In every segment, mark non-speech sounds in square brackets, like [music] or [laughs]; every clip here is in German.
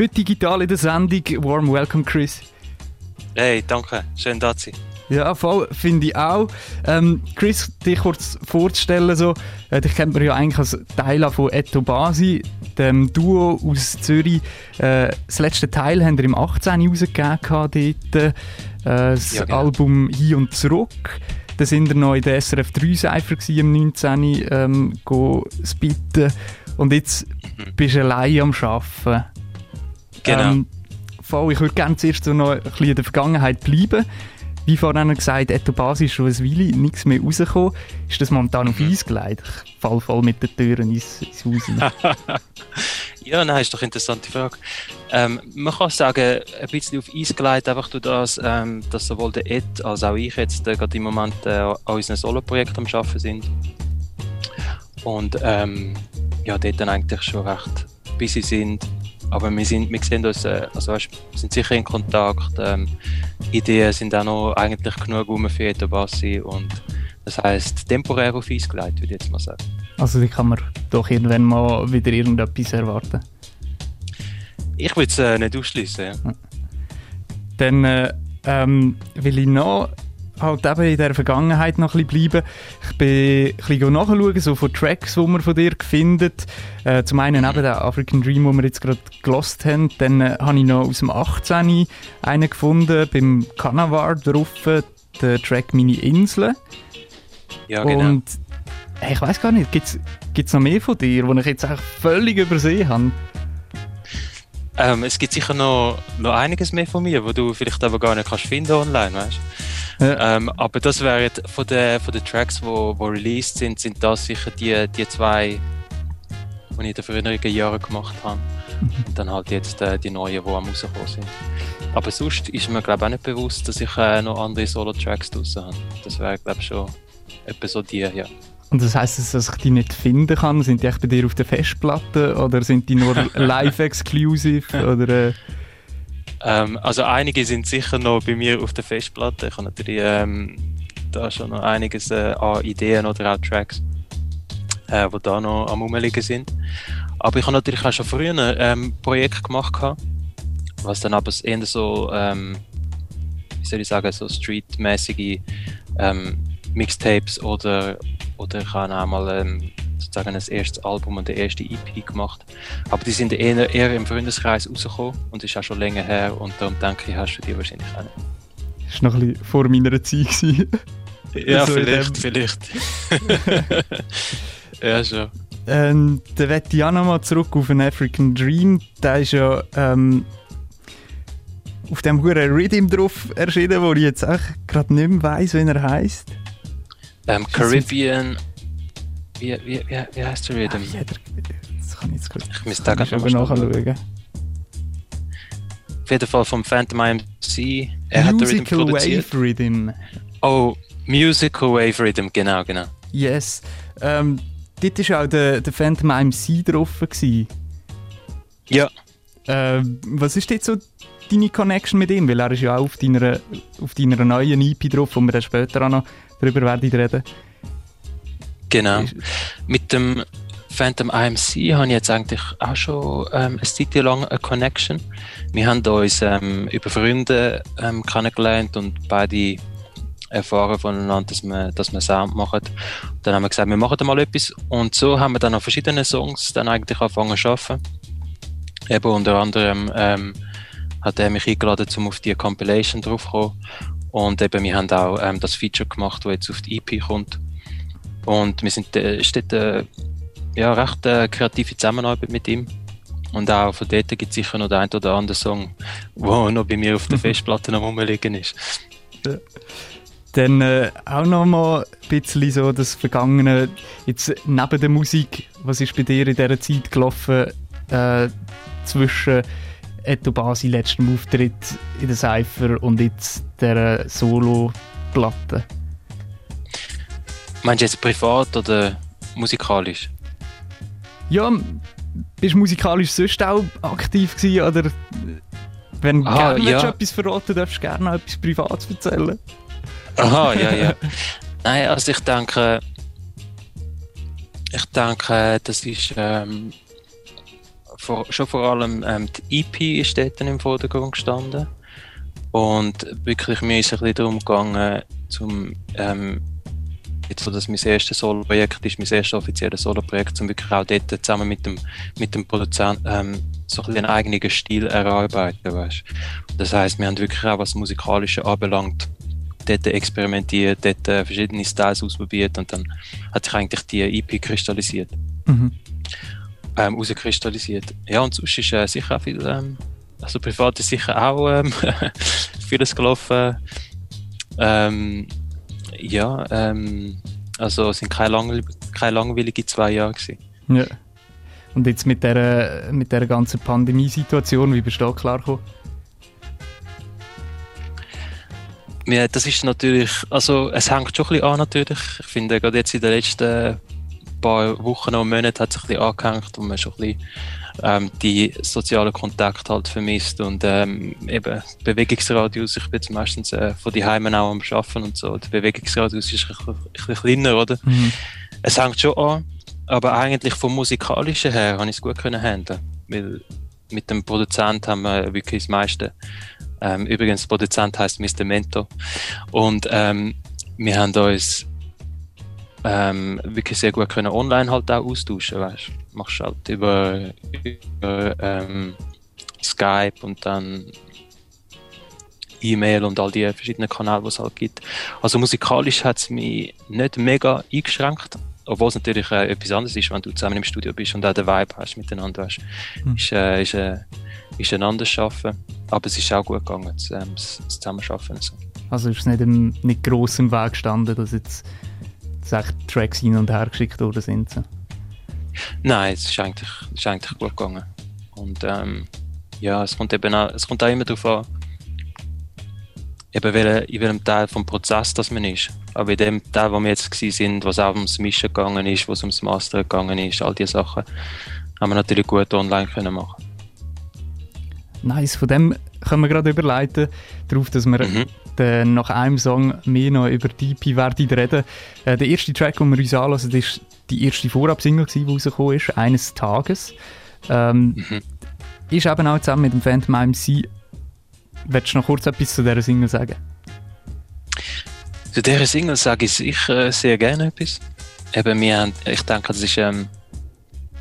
Heute digital in der Sendung. Warm welcome, Chris. Hey, danke. Schön, da zu sein. Ja, voll, finde ich auch. Ähm, Chris, dich kurz vorzustellen, so, äh, dich kennt man ja eigentlich als Teil von Eto Basi, dem Duo aus Zürich. Äh, das letzte Teil haben wir im 18. rausgegeben dort, äh, das ja, genau. Album «Hin und zurück». Da sind wir noch in der SRF 3 Cypher im 19. Ähm, spitten. Und jetzt mhm. bist du allein am Arbeiten. Genau. Ähm, voll, ich würde gerne zuerst so noch ein bisschen in der Vergangenheit bleiben. Wie vorhin gesagt, Eto Basis ist schon ein Weile nichts mehr rausgekommen. Ist das momentan auf mhm. Eis gelegt? Ich fall voll mit den Türen ins, ins Haus [laughs] Ja, nein, ist doch eine interessante Frage. Ähm, man kann sagen, ein bisschen auf Eis gelegt, einfach durch das, ähm, dass sowohl der Ed als auch ich jetzt äh, gerade im Moment äh, an unserem Solo-Projekt am Arbeiten sind. Und ähm, ja, dort dann eigentlich schon recht busy sind aber wir, sind, wir sehen uns, äh, also weißt, wir sind sicher in Kontakt. Ähm, Ideen sind auch noch eigentlich genug rum für jeden Bassi und das heisst temporär auf Eis gelegt, würde ich jetzt mal sagen. Also wie kann man doch irgendwann mal wieder irgendetwas erwarten? Ich würde es äh, nicht ausschließen. Ja. Dann äh, ähm, will ich noch halt eben in der Vergangenheit noch ein bisschen bleiben. Ich bin ein bisschen nachschauen, so von Tracks, die man von dir findet. Äh, zum einen eben den African Dream, den wir jetzt gerade gelost haben. Dann äh, habe ich noch aus dem 18. einen gefunden, beim Canavar drauf, den Track «Meine Insel». Ja, genau. Und hey, ich weiß gar nicht, gibt es noch mehr von dir, die ich jetzt eigentlich völlig übersehen habe? Ähm, es gibt sicher noch, noch einiges mehr von mir, wo du vielleicht aber gar nicht kannst finden online, weißt du? Ja. Ähm, aber das wären von den, von den Tracks, die wo, wo released sind, sind das sicher die, die zwei, die ich in den früheren Jahren gemacht habe. Mhm. Und dann halt jetzt äh, die neuen, die am rausgekommen sind. Aber sonst ist mir glaube auch nicht bewusst, dass ich äh, noch andere Solo-Tracks draussen habe. Das wäre glaube ich schon etwa so die, ja. Und das heisst, dass ich die nicht finden kann? Sind die echt bei dir auf der Festplatte oder sind die nur [laughs] live-exclusive? oder, äh ähm, also einige sind sicher noch bei mir auf der Festplatte. Ich habe natürlich ähm, da schon noch einiges äh, an Ideen oder auch Tracks, äh, die da noch am rumliegen sind. Aber ich habe natürlich auch schon früher ein ähm, Projekt gemacht, gehabt, was dann aber eher so, ähm, wie soll ich sagen, so streetmäßige ähm, Mixtapes oder, oder ich habe auch mal sozusagen das erste Album und der erste EP gemacht. Aber die sind eher, eher im Freundeskreis rausgekommen und ist auch schon länger her und darum denke ich, hast du die wahrscheinlich auch nicht. Das war noch ein bisschen vor meiner Zeit. ja, also vielleicht, vielleicht. [laughs] ja, schon. Ähm, dann möchte ich auch nochmal zurück auf den African Dream. Der ist ja ähm, auf dem hohen Rhythm drauf erschienen, wo ich jetzt gerade nicht mehr weiss, wie er heisst. Ähm, Caribbean wie, wie, wie, wie heißt der Rhythm? Ah, das kann ich jetzt kurz. Ich müsste da gerade mal nachschauen. Auf jeden Fall vom Phantom IMC. Er Musical hat Wave Rhythm. Oh, Musical Wave Rhythm, genau, genau. Yes. Ähm, dort war auch der, der Phantom IMC drauf. Gewesen. Ja. Ähm, was ist jetzt so deine Connection mit ihm? Weil er ist ja auch auf deiner, auf deiner neuen EP drauf, wo wir dann später auch noch darüber werden reden. Genau. Mit dem Phantom IMC habe ich jetzt eigentlich auch schon ähm, eine Zeit lang eine Connection. Wir haben uns ähm, über Freunde ähm, kennengelernt und beide erfahren voneinander, dass wir, dass wir Sound machen. Und dann haben wir gesagt, wir machen mal etwas. Und so haben wir dann auf verschiedenen Songs dann eigentlich angefangen zu arbeiten. Eben unter anderem ähm, hat er mich eingeladen, um auf die Compilation draufzukommen. Und eben, wir haben auch ähm, das Feature gemacht, das jetzt auf die EP kommt. Und wir sind äh, steht, äh, ja, recht äh, kreative Zusammenarbeit mit ihm. Und auch von dort gibt es sicher noch den einen oder anderen Song, der noch bei mir auf der [laughs] Festplatte noch rumliegen ist. Ja. Dann äh, auch noch mal ein bisschen so das Vergangene, jetzt neben der Musik, was ist bei dir in dieser Zeit gelaufen äh, zwischen Eto Basi letztem Auftritt in der Cypher und jetzt der Solo-Platte? Meinst du jetzt privat oder musikalisch? Ja, bist du musikalisch sonst auch aktiv gewesen, oder wenn du ah, gerne ja. etwas verraten darfst du gerne etwas Privates erzählen? Aha, ja, ja. [laughs] Nein, also ich denke, ich denke, das ist ähm, vor, schon vor allem ähm, die EP ist dort im Vordergrund gestanden. Und wirklich, mir ist es ein bisschen darum gegangen, zum, ähm, jetzt so, dass mein erstes Solo-Projekt ist, mein erstes offizielles Solo-Projekt, um wirklich auch dort zusammen mit dem, mit dem Produzenten ähm, so ein einen eigenen Stil erarbeiten, weißt. Das heißt, wir haben wirklich auch was Musikalische anbelangt, dort experimentiert, dort äh, verschiedene Styles ausprobiert und dann hat sich eigentlich die EP kristallisiert. Mhm. Ähm, rauskristallisiert. Ja, und sonst ist äh, sicher auch viel, ähm, also privat ist sicher auch ähm, [laughs] vieles gelaufen. Ähm, ja, ähm, also es sind keine, lang, keine langweilige zwei Jahre gewesen. Ja. Und jetzt mit der, mit der ganzen Pandemiesituation, wie bist du da klargekommen? Ja, das ist natürlich, also es hängt schon ein bisschen an natürlich. Ich finde, gerade jetzt in den letzten paar Wochen und Monaten hat es ein bisschen angehängt und man schon ein bisschen ähm, die sozialen Kontakte halt vermisst und ähm, eben Bewegungsradius, ich bin jetzt meistens äh, von die Heimen auch am Arbeiten und so, der Bewegungsradius ist ein bisschen kleiner, oder? Mhm. Es hängt schon an, aber eigentlich vom Musikalischen her habe ich es gut können handeln, weil mit dem Produzent haben wir wirklich das meiste. Ähm, übrigens, der Produzent heißt Mr. Mento und ähm, wir haben uns ähm, wirklich sehr gut können online halt auch austauschen, weißt Machst halt über, über ähm, Skype und dann E-Mail und all die verschiedenen Kanäle, die es halt gibt. Also musikalisch hat es mich nicht mega eingeschränkt, obwohl es natürlich äh, etwas anderes ist, wenn du zusammen im Studio bist und auch den Vibe hast miteinander. Weißt. Hm. Ist, äh, ist, äh, ist ein anderes Arbeiten, aber es ist auch gut gegangen, das, ähm, das Zusammenarbeiten. So. Also ist es nicht, im, nicht gross im Weg gestanden, dass jetzt dass Tracks hin und her geschickt worden sind? So. Nein, es ist eigentlich, es ist eigentlich gut gegangen. Und ähm, ja, es kommt eben auch, es kommt auch immer darauf an, eben welche, in welchem Teil des Prozesses das man ist. Aber in dem Teil, wo wir jetzt sind, was auch ums Mischen gegangen ist, was ums Master gegangen ist, all diese Sachen, haben wir natürlich gut online können machen. Nice, von dem können wir gerade überleiten, darauf, dass wir mhm. den, nach einem Song mehr noch über die EP werden reden. Äh, der erste Track, den wir uns anlassen, ist die erste Vorab-Single, die rausgekommen ist, «Eines Tages». Ähm, mhm. Ist eben auch zusammen mit dem Phantom MC. Willst du noch kurz etwas zu dieser Single sagen? Zu dieser Single sage ich sicher sehr gerne etwas. Eben, wir haben, ich denke, das ist ähm,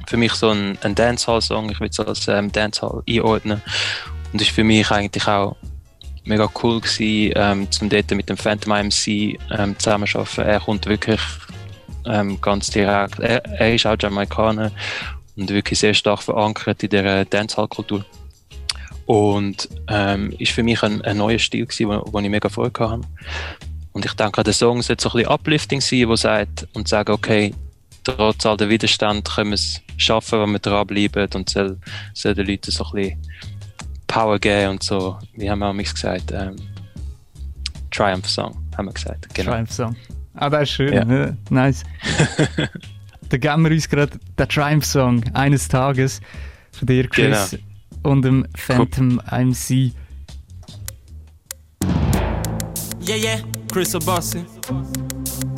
für mich so ein, ein Dancehall-Song. Ich will es als ähm, Dancehall einordnen. Und das war für mich eigentlich auch mega cool gewesen, ähm, zum dort mit dem Phantom MC ähm, zusammenzuarbeiten. Er kommt wirklich ähm, ganz direkt. Er, er, ist auch Jamaikaner und wirklich sehr stark verankert in der Dancehall-Kultur. Und ähm, ist für mich ein, ein neuer Stil wo ich mega Freude hatte. Und ich denke, der Song sollte so ein bisschen uplifting sein, wo sagt und sagt, okay, trotz all der Widerstand können wir es schaffen, wenn wir dranbleiben und soll, soll den Leuten so ein bisschen Power geben und so. Wie haben wir auch gesagt? Ähm, Triumph Song, haben wir gesagt. Genau. Triumph Song. Ah, das ist schön. Ja. Ne? Nice. [laughs] da geben wir uns gerade den Triumph Song eines Tages von dir, Chris, genau. und dem Phantom cool. MC. Yeah, yeah, Chris Obasi.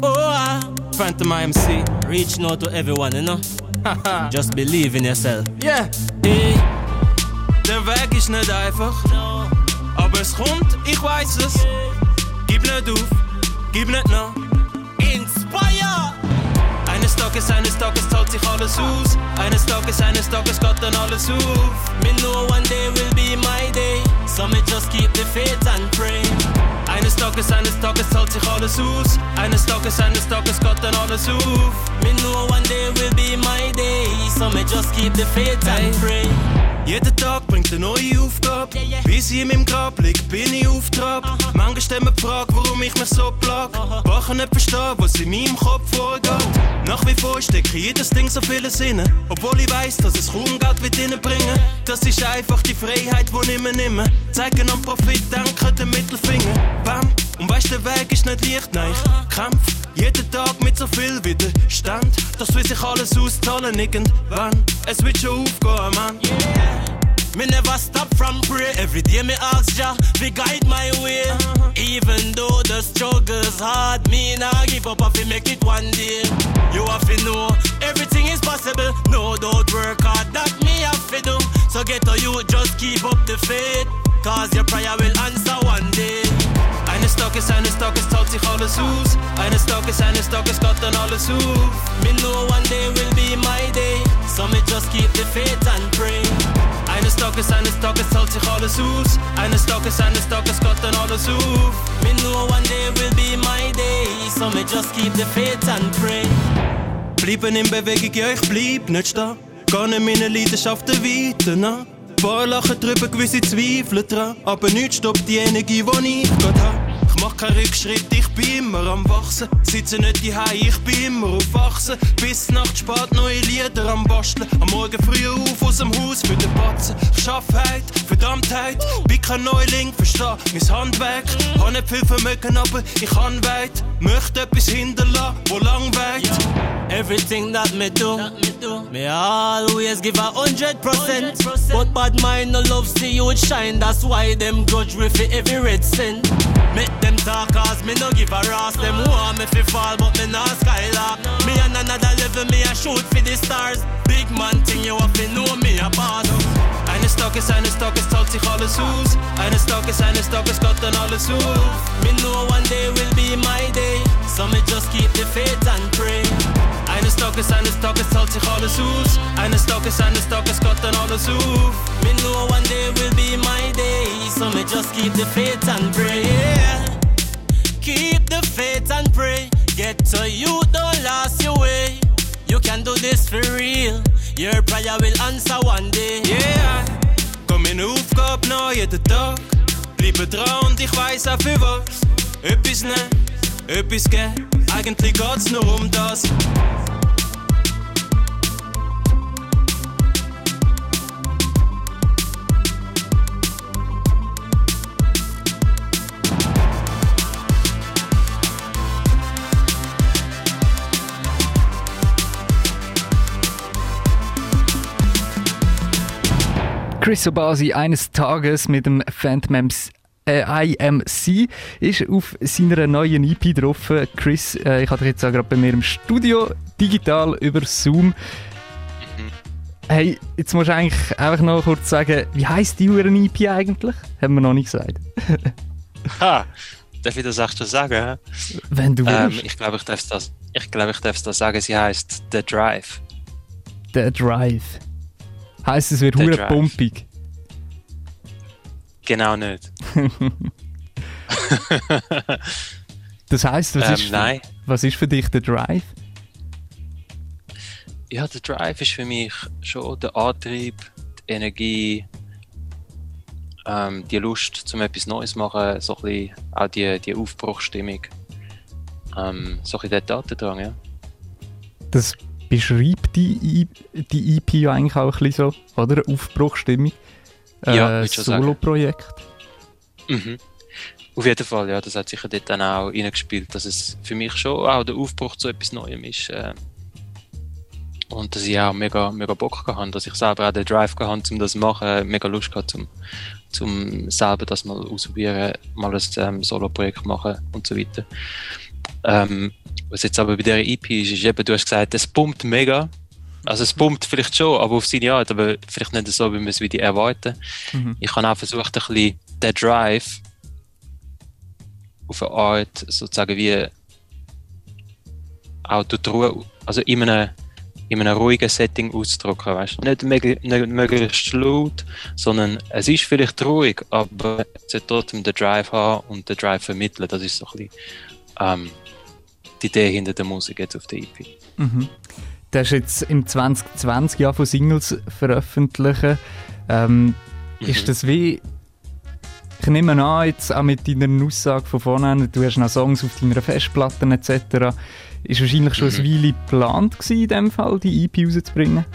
Oh, ah, Phantom MC. Reaching out to everyone, you know? [laughs] Just believe in yourself. Yeah. Hey. Der Weg ist nicht einfach, aber es kommt, ich weiß es. Gib nicht auf, gib nicht nach. Inspire! Eines Tages, eines Tages zahlt sich alles aus. Eines Tages, eines Tages geht dann alles auf. Me know one day will be my day. So me just keep the faith and pray. Eines Tages, eines Tages zahlt sich alles aus. Eines Tages, eines Tages geht dann alles auf. Me know one day will be my day. So me just keep the faith and pray. Jeden Tag bringt eine neue Aufgabe. Bis ich in meinem Grab lieg, bin ich auf Trab. Manchmal stellen mir die Frage, warum ich mich so plag. Ich nicht verstehen, was in meinem Kopf vorgeht. Nach wie vor stecke jedes Ding so viele Sinne. Obwohl ich weiß, dass es kaum Geld wird ihnen bringen. Das ist einfach die Freiheit, die ich mir nehme. Zeigen am Profit, denken den Mittelfinger. Bam. Und weißt, der Weg ist nicht leicht, nein, ich kämpf jeden Tag mit so viel Widerstand. Will sich alles auszahlen irgendwann. Es wird schon aufgehen, Mann. Me never stop from pray. Every day me ask Jah to guide my way. Uh-huh. Even though the struggle's hard, me nah give up. I make it one day. You have to know everything is possible. No doubt work hard that me have to do. So get to you, just keep up the faith, cause your prayer will answer one day. Eines Tages, eines Tages zahlt sich alles aus. Eines Tages, eines Tages geht dann alles auf. Me know one day will be my day, so me just keep the faith and pray. Eines Tages, eines Tages zahlt sich alles aus. Eines Tages, eines Tages geht dann alles auf. Me know one day will be my day, so me just keep the faith and pray. Bleiben in Bewegung, ja, ich bleib nicht stehen. Gehen in meine Leidenschaften weiter nach. Paar lachen drüber, gewisse Zweifel dran. Aber nichts stoppt die Energie, die ich gerade hab. Ich mach keinen Rückschritt, ich bin immer am Wachsen. Sitze nicht die ich bin immer auf Wachsen. Bis Nacht spät neue Lieder am Basteln. Am Morgen früh auf aus dem Haus für den Batzen. Ich schaff Heid, Verdammtheit. Bin kein Neuling, versteh mein Handwerk. Hab nicht viel Vermögen, aber ich kann weit. Möchte etwas hinterlassen, wo lang weit. Everything that me do, me always give a hundred percent. But bad mind no love see you shine. That's why them grudge me for every red cent. Make them talk cause me no give a ras. Them want me fi fall but me not skylark. Me on another level me a shoot for the stars. Big man thing you have to know me a boss. Eines Tages, eines Tages zahlt sich alles aus. Eines Tages, eines Tages geht dann alles auf. Me know one day will be my day. So me just keep the faith and pray. Eines Tages, eines Tages zahlt sich alles aus. Eines Tages, eines Tages geht dann alles auf. Me know one day will be my day. So me just keep the faith and pray. Keep the faith and pray. Get to you, don't lose your way. Can do this for real. Your prayer will answer one day. Yeah. Komm in Aufgabe jeden Tag. Bleibe dran und ich weiß auch für was. Etwas nehmen, etwas geben. Eigentlich geht's nur um das. Chris Obasi eines Tages mit dem Phantom äh, IMC ist auf seiner neuen EP drauf. Chris, äh, ich hatte jetzt auch gerade bei mir im Studio, digital über Zoom. Hey, jetzt musst du eigentlich einfach noch kurz sagen, wie heisst die Uhren EP eigentlich? Haben wir noch nicht gesagt. [laughs] ha, darf ich das auch schon sagen? Wenn du ähm, willst. ich glaube, ich darf das, ich glaube, ich darf das sagen. Sie heißt The Drive. The Drive. Heißt es wird hure pumpig. Genau nicht. [laughs] Das heisst, was, Ähm, ist für, nein. was ist für dich der Drive? Ja, der Drive ist für mich schon der Antrieb, die Energie, ähm, die Lust, zum etwas Neues zu machen, so ein bisschen auch die, die Aufbruchsstimmung. Ähm, so ein bisschen der Tatendrang, ja. Das beschreibt die, die EP ja eigentlich auch ein bisschen so, oder? Aufbruchstimmung. Ja, äh, sagen. Solo-Projekt. Mhm. Auf jeden Fall, ja, das hat sicher dort dann auch reingespielt, dass es für mich schon auch der Aufbruch zu etwas Neuem ist. Äh, und dass ich auch mega, mega Bock gehabt habe, dass ich selber auch den Drive gehabt habe, um das zu machen, mega Lust gehabt, zum, zum selber das mal ausprobieren, mal ein ähm, Solo-Projekt machen und so weiter. Ähm, was jetzt aber bei dieser EP ist, ist eben, du hast gesagt, es pumpt mega. Also es pumpt vielleicht schon, aber auf seine Art, aber vielleicht nicht so, wie wir es wieder erwarten. Mhm. Ich habe auch versucht, ein bisschen den Drive auf eine Art sozusagen wie auch durch die Ruhe, also in einem, in einem ruhigen Setting auszudrücken, weißt? Nicht, mög- nicht möglichst laut, sondern es ist vielleicht ruhig, aber es sollte trotzdem den Drive haben und den Drive vermitteln. Das ist so ein bisschen ähm, die Idee hinter der Musik jetzt auf der EP. Mhm. Du hast jetzt im 2020 Jahr von Singles veröffentlichen. Ähm, Ist das wie. Ich nehme an, jetzt auch mit deiner Aussage von vorne, du hast noch Songs auf deiner Festplatte etc. Ist wahrscheinlich schon Mhm. eine Weile geplant gewesen, in dem Fall, die EP rauszubringen?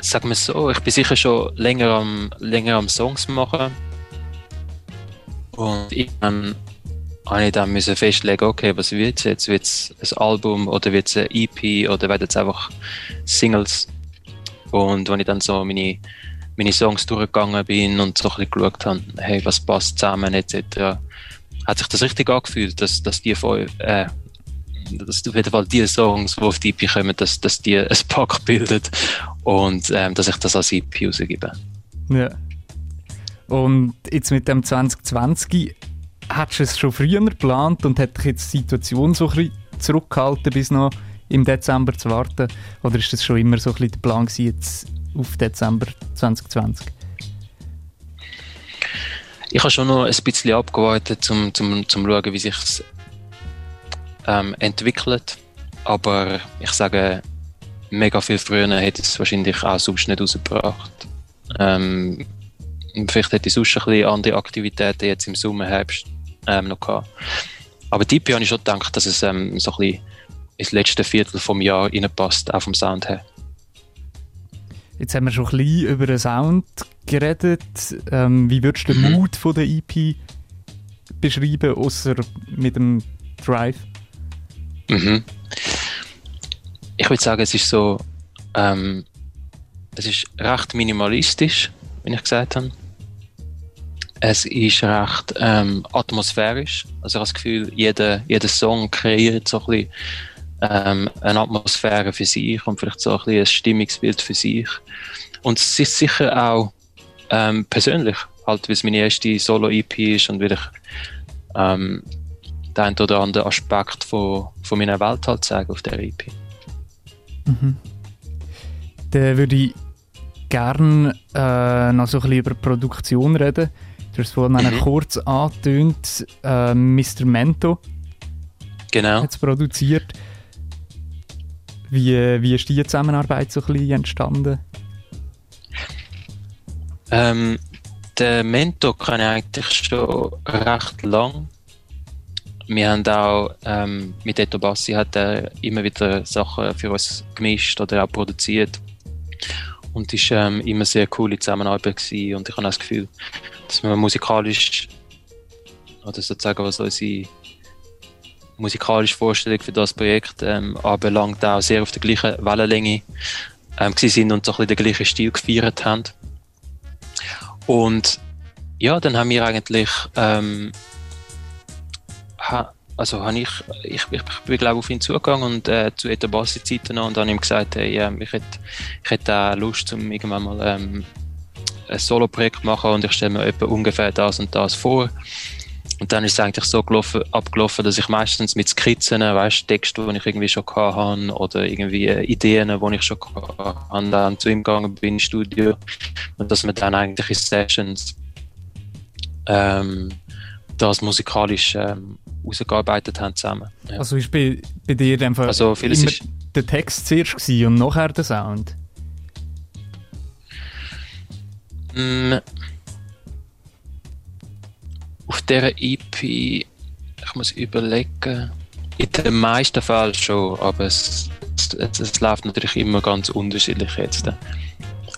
Sag mal so, ich bin sicher schon länger am, länger am Songs machen. Und irgendwann habe ich dann müssen festlegen, okay, was wird jetzt? Wird es ein Album oder wird es ein EP oder werden es einfach Singles? Und wenn ich dann so meine, meine Songs durchgegangen bin und so ein bisschen geschaut habe, hey, was passt zusammen etc., hat sich das richtig angefühlt, dass, dass die voll, äh, dass auf jeden Fall die Songs, die auf die EP kommen, dass, dass die ein Pack bilden. und ähm, dass ich das als EP rausgebe. Ja. Und jetzt mit dem 2020 hättest du es schon früher geplant und hätte dich jetzt die Situation so ein zurückgehalten, bis noch im Dezember zu warten? Oder ist das schon immer so ein der Plan gewesen, jetzt auf Dezember 2020? Ich habe schon noch ein bisschen abgewartet, um zum schauen, wie sich ähm, entwickelt. Aber ich sage, mega viel früher hätte es wahrscheinlich auch sonst nicht rausgebracht. Ähm, vielleicht hätte ich sonst ein bisschen andere Aktivitäten jetzt im Sommer, Herbst ähm, noch gehabt. Aber Tipi habe ich schon gedacht, dass es ähm, so ein bisschen ins letzte Viertel vom Jahr reinpasst, auch vom Sound her. Jetzt haben wir schon ein bisschen über den Sound geredet. Ähm, wie würdest du den mhm. Mood von der EP beschreiben, außer mit dem Drive? Mhm. Ich würde sagen, es ist so, ähm, es ist recht minimalistisch, wie ich gesagt habe. Es ist recht ähm, atmosphärisch. Also ich habe das Gefühl, jeder, jeder Song kreiert so ein bisschen ähm, eine Atmosphäre für sich und vielleicht so ein, bisschen ein Stimmungsbild für sich. Und es ist sicher auch ähm, persönlich, halt, weil es meine erste Solo-EP ist und weil ich ähm, den einen oder anderen Aspekt von, von meiner Welt halt zeigen auf der EP. Mhm. Dann würde ich gerne äh, noch so ein bisschen über Produktion reden. Du hast es vorhin mhm. kurz angetönt, äh, Mr. Mento genau. hat es produziert. Wie, wie ist die Zusammenarbeit so ein bisschen entstanden? Ähm, der Mentor kann ich eigentlich schon recht lang. Wir haben auch ähm, mit Eto Bassi hat er immer wieder Sachen für uns gemischt oder auch produziert. Und es war ähm, immer sehr coole Zusammenarbeit gewesen. und ich habe das Gefühl, dass wir musikalisch oder sozusagen was unsere musikalische Vorstellung für das Projekt ähm, anbelangt, auch sehr auf der gleichen Wellenlänge ähm, sind und so ein bisschen den gleichen Stil gefeiert haben. Und ja, dann haben wir eigentlich, ähm, ha, also habe ich, ich, ich, bin glaube auf ihn zugegangen und äh, zu Etabassi-Zeiten noch und habe ihm gesagt, hey, äh, ich hätte, ich hätte auch Lust, um irgendwann mal ähm, ein Solo-Projekt machen und ich stelle mir etwa ungefähr das und das vor. Und dann ist es eigentlich so gelaufen, abgelaufen, dass ich meistens mit Skizzen, weißt, Texte, die ich irgendwie schon hatte, oder irgendwie Ideen, die ich schon hatte, dann zu ihm gegangen bin ins Studio. Und dass wir dann eigentlich in Sessions ähm, das musikalisch ähm, ausgearbeitet haben zusammen. Ja. Also ist bei, bei dir einfach also immer ist der Text zuerst und nachher der Sound? Mm, auf dieser EP, ich muss überlegen, in den meisten Fällen schon, aber es, es, es läuft natürlich immer ganz unterschiedlich jetzt.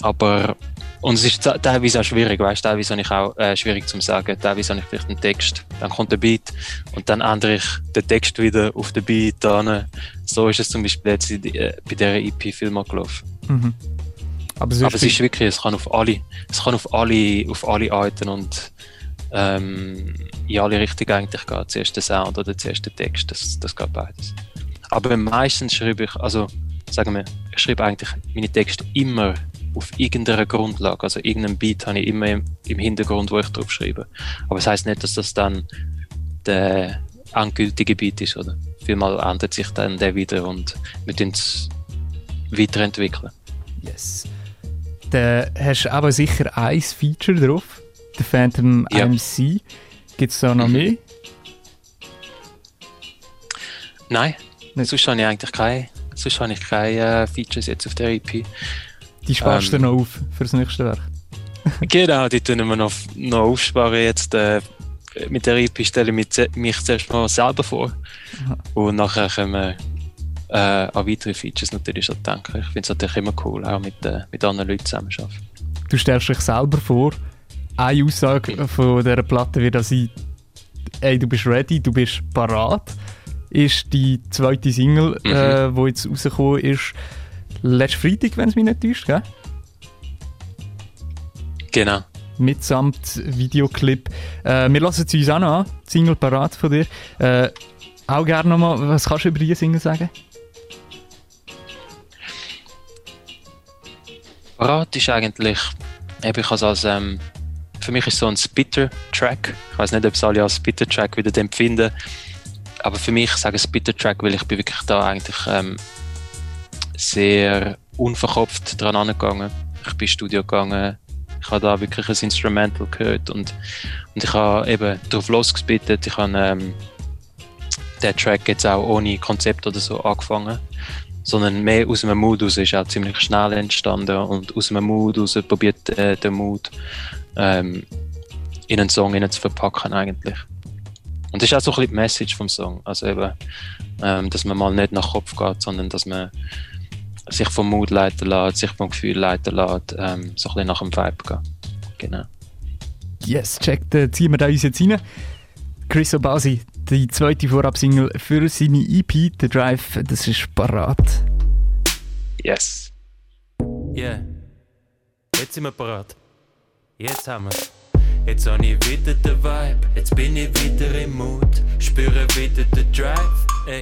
Aber und es ist teilweise auch schwierig, weißt teilweise habe ich auch äh, schwierig zu sagen. Teilweise habe ich vielleicht einen Text, dann kommt der Beat und dann ändere ich den Text wieder auf den Beat. Dann. So ist es zum Beispiel jetzt äh, bei dieser EP viel mal gelaufen. Mhm. Aber, Aber es ist wirklich, es kann auf alle, es kann auf alle, auf alle Arten und ähm, in alle Richtungen eigentlich geht. Zuerst der Sound oder zuerst der Text, das, das geht beides. Aber meistens schreibe ich, also sagen wir, ich schreibe eigentlich meine Texte immer auf irgendeiner Grundlage, also irgendeinen Beat habe ich immer im, im Hintergrund, wo ich drauf schreibe. Aber das heißt nicht, dass das dann der endgültige Beat ist, oder? Vielmal ändert sich dann der wieder und wir es weiterentwickeln. Yes. Da hast du aber sicher ein Feature drauf der Phantom ja. MC. Gibt es da noch mhm. mehr? Nein, Nicht. sonst habe ich eigentlich keine, sonst habe ich keine äh, Features jetzt auf der EP. Die sparst ähm, du noch auf für das nächste Werk? [laughs] genau, die tun wir noch, noch aufsparen jetzt. Äh, mit der EP stelle ich mich zuerst mal selber vor. Aha. Und nachher können wir äh, an weitere Features natürlich schon denken. Ich finde es natürlich immer cool, auch mit, äh, mit anderen Leuten zusammenzuarbeiten. Du stellst dich selber vor eine Aussage von dieser Platte wird sein, ey, du bist ready, du bist parat. Ist die zweite Single, mhm. äh, die jetzt rausgekommen ist, letzten Freitag, wenn es mich nicht täuscht, gell? Genau. Mitsamt Videoclip. Äh, wir lassen es uns auch noch an, Single parat von dir. Äh, auch gerne nochmal, was kannst du über diese Single sagen? Parat ist eigentlich, ich als, ähm, für mich ist so ein Spitter-Track. Ich weiß nicht, ob es alle als Spitter-Track wieder empfinden, aber für mich sage ich Spitter-Track, weil ich bin wirklich da eigentlich ähm, sehr unverkopft dran angegangen. Ich bin ins Studio gegangen, ich habe da wirklich ein Instrumental gehört und, und ich habe eben drauf losgespittet. Ich habe ähm, den Track jetzt auch ohne Konzept oder so angefangen, sondern mehr aus einem Mood raus ist auch ziemlich schnell entstanden und aus einem Mood raus probiert äh, den Mood ähm, in einen Song zu verpacken eigentlich. Und das ist auch so ein bisschen die Message vom Song, also eben, ähm, dass man mal nicht nach Kopf geht, sondern dass man sich vom Mood leiten lässt, sich vom Gefühl leiten lässt, ähm, so ein bisschen nach dem Vibe gehen. Genau. Yes, check, dann ziehen wir da uns jetzt rein. Chris Obasi, die zweite Vorabsingle für seine EP, The Drive, das ist parat. Yes. Yeah. Jetzt sind wir parat. Jetzt haben wir Jetzt habe ich wieder den Vibe, jetzt bin ich wieder im Mood, spüre wieder den Drive, ey.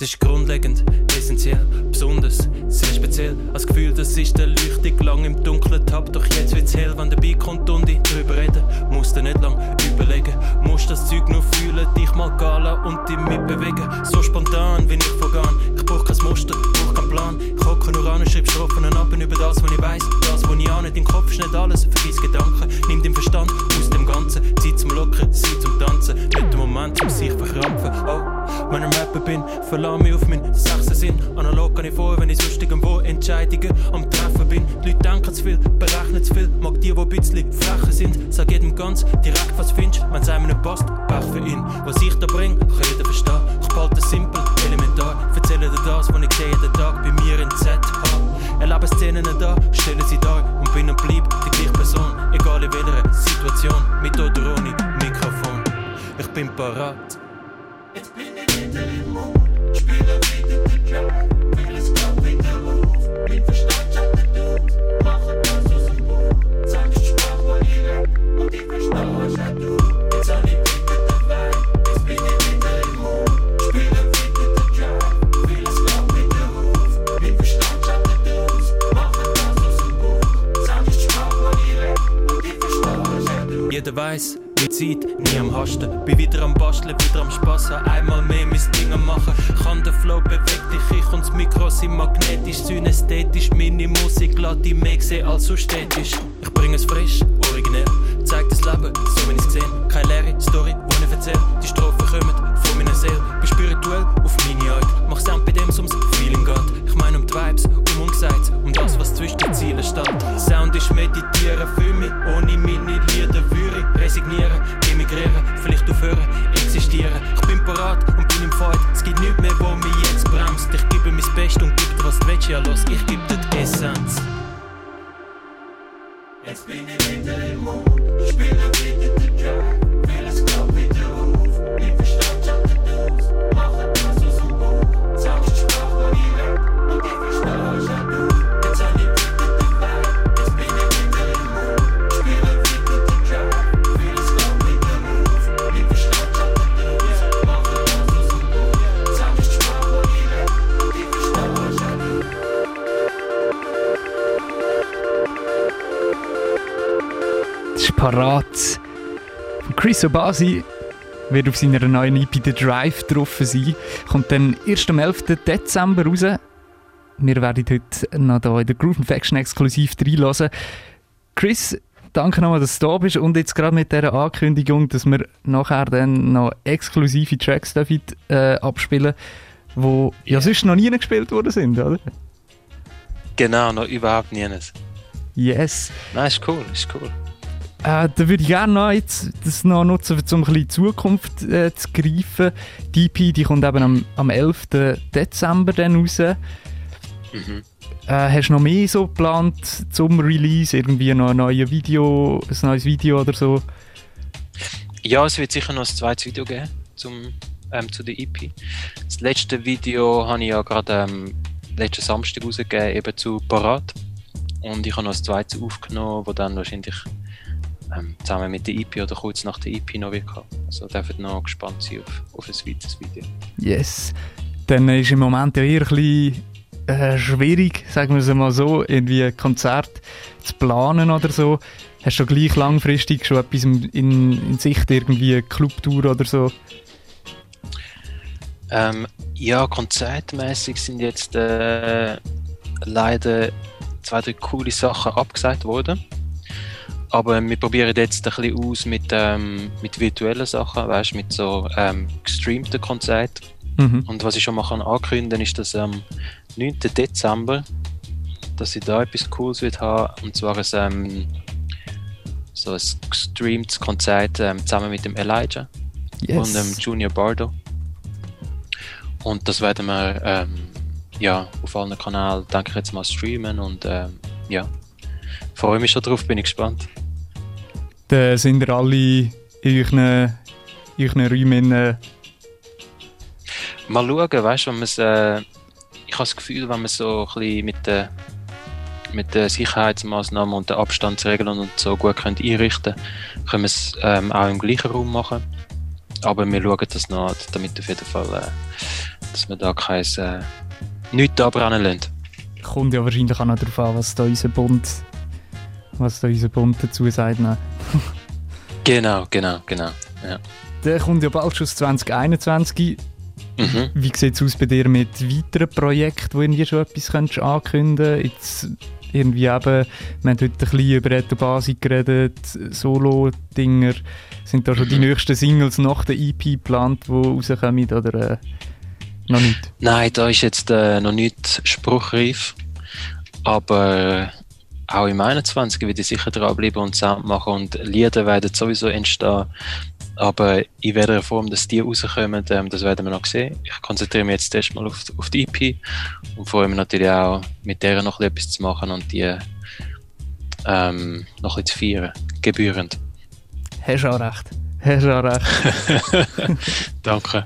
Das ist grundlegend, essentiell, besonders, sehr speziell. Als Gefühl, das ist der Leuchtung lang im Dunkeln Tab. Doch jetzt wird's hell, wenn der Beat kommt und ich drüber reden. Musst du nicht lang überlegen, musst das Zeug nur fühlen, dich mal gehen und dich mitbewegen. So spontan, wie ich vergehen. Ich brauch kein Muster, brauch keinen Plan. Ich hocke nur an und schreib Strophen ab über das, was ich weiss. Das, was ich ahne, dein Kopf ist nicht alles, vergiss Gedanken. Nimm den Verstand aus dem Ganzen. Zeit zum Lockern, Zeit zum Tanzen. Nicht der Moment, um sich verkrampfen. Oh, wenn ich Rapper bin, verlass mich auf meinen Sechsen Sinn. Analog kann ich vor, wenn ich sonst irgendwo Entscheidungen am Treffen bin. Die Leute denken zu viel, berechnen zu viel. Mag die, die ein bisschen frecher sind. Sag jedem ganz direkt, was findest. Wenn es einem nicht passt, Pech für ihn. Was ich da bring, kann jeder verstehen. Ich behalte es simpel, elementar. Erzähle dir das, was ich sehe jeden Tag bei mir in ZH. Erlebe Szenen da, stelle sie dar und bin und bleib die gleiche Person. Egal in welcher Situation, mit oder ohne Mikrofon. Ich bin parat. Jetzt bin Jeder weiß, mit Zeit, nie am Hasten. Bin wieder am Basteln, wieder am Spaß. Einmal mehr mein Ding machen. Kann der Flow bewegt dich, ich und das Mikro sind magnetisch, synästhetisch. Meine Musik lässt dich mehr sehen als so stetisch. Ich bring es frisch, originell. Zeig das Leben, so wie ich es gesehen. Keine leere Story, wo ich erzähl. Die Strophen kommen meiner Seele. Bin spirituell auf meine Art. Mach Sound bei dem, ums Feeling geht. Ich meine um die Vibes, um Ungesagtes, um das, was zwischen den Zielen steht. Sound ist meditieren für mich, ohne meine Lieder würde ich resignieren, emigrieren, vielleicht aufhören, existieren. Ich bin parat und bin im Fight, es gibt nichts mehr, wo mich jetzt bremst. Ich gebe mein Bestes und gebe dir, was du willst, ja los, ich gebe dir die Essenz. Jetzt bin ich wieder im Mund, spiele wieder den Track, parat. Chris Obasi wird auf seiner neuen EP The Drive drauf sein. Kommt dann erst am 11. Dezember raus. Wir werden heute noch hier in der Groove Infection exklusiv reinlassen. Chris, danke nochmal, dass du da bist und jetzt gerade mit dieser Ankündigung, dass wir nachher dann noch exklusive Tracks dürfen, äh, abspielen die ja sonst noch nie gespielt worden sind, oder? Genau, noch überhaupt nienes. Yes. Nein, ist cool, ist cool. Äh, da würde ich gerne noch jetzt das noch nutzen, um ein bisschen in die Zukunft äh, zu greifen. Die EP die kommt eben am, am 11. Dezember dann raus. Mhm. Äh, hast du noch mehr so geplant zum Release? Irgendwie noch ein neues Video, ein neues Video oder so? Ja, es wird sicher noch ein zweites Video geben zum, ähm, zu der EP. Das letzte Video habe ich ja gerade ähm, letzten Samstag rausgegeben, eben zu Parat. Und ich habe noch ein zweites aufgenommen, das dann wahrscheinlich ähm, zusammen mit der EP oder kurz nach der EP noch wird kommen. Also dürfen noch gespannt sein auf, auf ein weiteres Video. Yes. Dann ist im Moment ja eher ein bisschen äh, schwierig, sagen wir es mal so, irgendwie ein Konzert zu planen oder so. Hast du gleich langfristig schon etwas in, in Sicht, irgendwie eine Clubtour oder so? Ähm, ja, konzertmäßig sind jetzt äh, leider zwei, drei coole Sachen abgesagt worden. Aber wir probieren jetzt ein bisschen aus mit, ähm, mit virtuellen Sachen, weißt mit so ähm, gestreamten Konzerten. Mhm. Und was ich schon mal kann ankündigen ist, dass am 9. Dezember, dass ich da etwas Cooles wird haben, und zwar ein, ähm, so ein gestreamtes Konzert ähm, zusammen mit dem Elijah yes. und dem Junior Bardo. Und das werden wir ähm, ja, auf allen Kanälen, denke ich jetzt mal, streamen und ähm, ja, freue mich schon drauf, bin ich gespannt. Dann sind ihr alle in euren, in euren Räumen. Äh... Mal schauen, weißt du, wenn äh, ich habe das Gefühl, wenn man so ein bisschen mit den, mit den Sicherheitsmaßnahmen und den Abstandsregeln und so gut könnt einrichten können wir es ähm, auch im gleichen Raum machen. Aber wir schauen das noch, damit auf jeden Fall, äh, dass wir da kein, äh, nichts abbrennen lassen. Kommt ja wahrscheinlich auch noch darauf an, was da unser Bund was da unser Bund dazu sagt. genau, genau, genau. Ja. Der kommt ja bald schon 2021. Mhm. Wie sieht es aus bei dir mit weiteren Projekten, wo du schon etwas könntest ankündigen könntest? irgendwie eben, wir haben heute ein bisschen über Reto Basic geredet, Solo-Dinger. Sind da schon mhm. die nächsten Singles nach der EP geplant, die rauskommen oder äh, noch nicht? Nein, da ist jetzt äh, noch nicht spruchreif. Aber auch im 21 werde ich sicher dranbleiben und Sound machen und Lieder werden sowieso entstehen. Aber in welcher Form dass die rauskommen, ähm, das werden wir noch sehen. Ich konzentriere mich jetzt erstmal auf, auf die EP und freue mich natürlich auch, mit der noch etwas zu machen und die ähm, noch etwas zu feiern, gebührend. Hast auch recht. Hast auch recht. [laughs] Danke.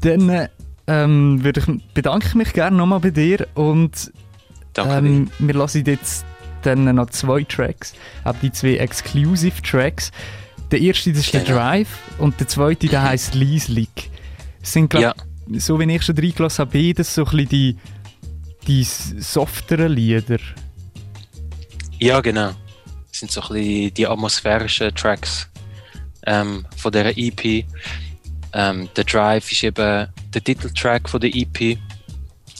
Dann ähm, würde ich, bedanke ich mich gerne nochmal bei dir und Danke ähm, Wir lassen jetzt dann noch zwei Tracks, auch die zwei Exclusive Tracks. Der erste das ist genau. der Drive und der zweite der heißt Lieslig. sind glaub, ja. so wie ich schon reingelassen habe, beides so ein bisschen die, die softeren Lieder. Ja, genau. Das sind so ein bisschen die atmosphärischen Tracks ähm, von dieser EP. Ähm, der Drive ist eben der Titeltrack von der EP.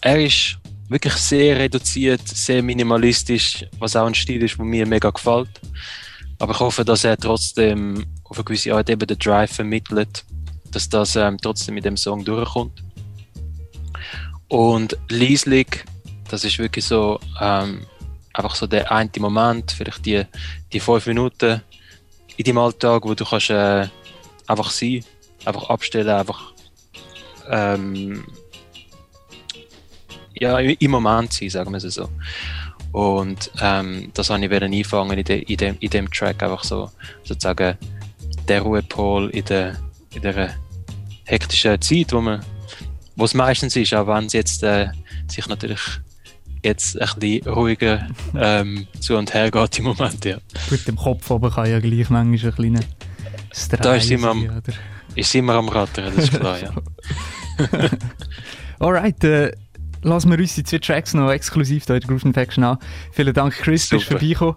Er ist wirklich sehr reduziert, sehr minimalistisch, was auch ein Stil ist, der mir mega gefällt. Aber ich hoffe, dass er trotzdem auf eine gewisse Art eben den Drive vermittelt, dass das ähm, trotzdem mit dem Song durchkommt. Und Lieslig, das ist wirklich so ähm, einfach so der eine Moment, vielleicht die, die fünf Minuten in deinem Alltag, wo du kannst äh, einfach sein, einfach abstellen, einfach ähm, ja, im Moment sein, sagen wir es so. Und ähm, das habe ich einfangen in, de, in, dem, in dem Track, einfach so sozusagen der Ruhepol in der, in der hektischen Zeit, wo man wo es meistens ist, auch wenn es jetzt äh, sich natürlich jetzt ein bisschen ruhiger ähm, zu und her geht im Moment, ja. Gut, im Kopf aber kann ja gleich manchmal ein kleiner Stress Da ist immer, am, oder? ist immer am Rattern, das ist klar, ja. [laughs] [laughs] Alright, äh, lassen wir uns die zwei Tracks noch exklusiv hier in der Groove Infection an. Vielen Dank, Chris, Super. bist vorbeigekommen.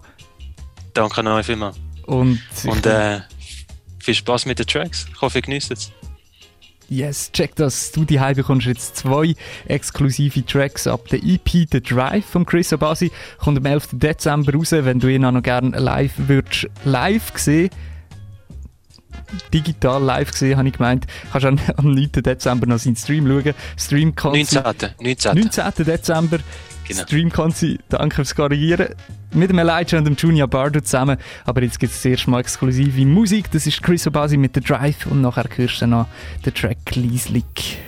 Danke noch vielmals. Und, Und äh, viel Spaß mit den Tracks. Ich hoffe, ihr genießt es. Yes, check das. Du die bekommst jetzt zwei exklusive Tracks ab der EP The Drive von Chris Abasi. Kommt am 11. Dezember raus, wenn du ihn auch noch gerne live würdest live sehen digital live gesehen, habe ich gemeint. Kannst [laughs] am, am 9. Dezember noch seinen Stream schauen. Stream 19. 19. 19. Dezember. Genau. Stream Konzi, danke fürs Korrigieren. Mit dem Elijah und dem Junior Bardo zusammen. Aber jetzt gibt es das erste Mal exklusive Musik. Das ist Chris Obasi mit The Drive und nachher hörst du noch den Track Lieslik.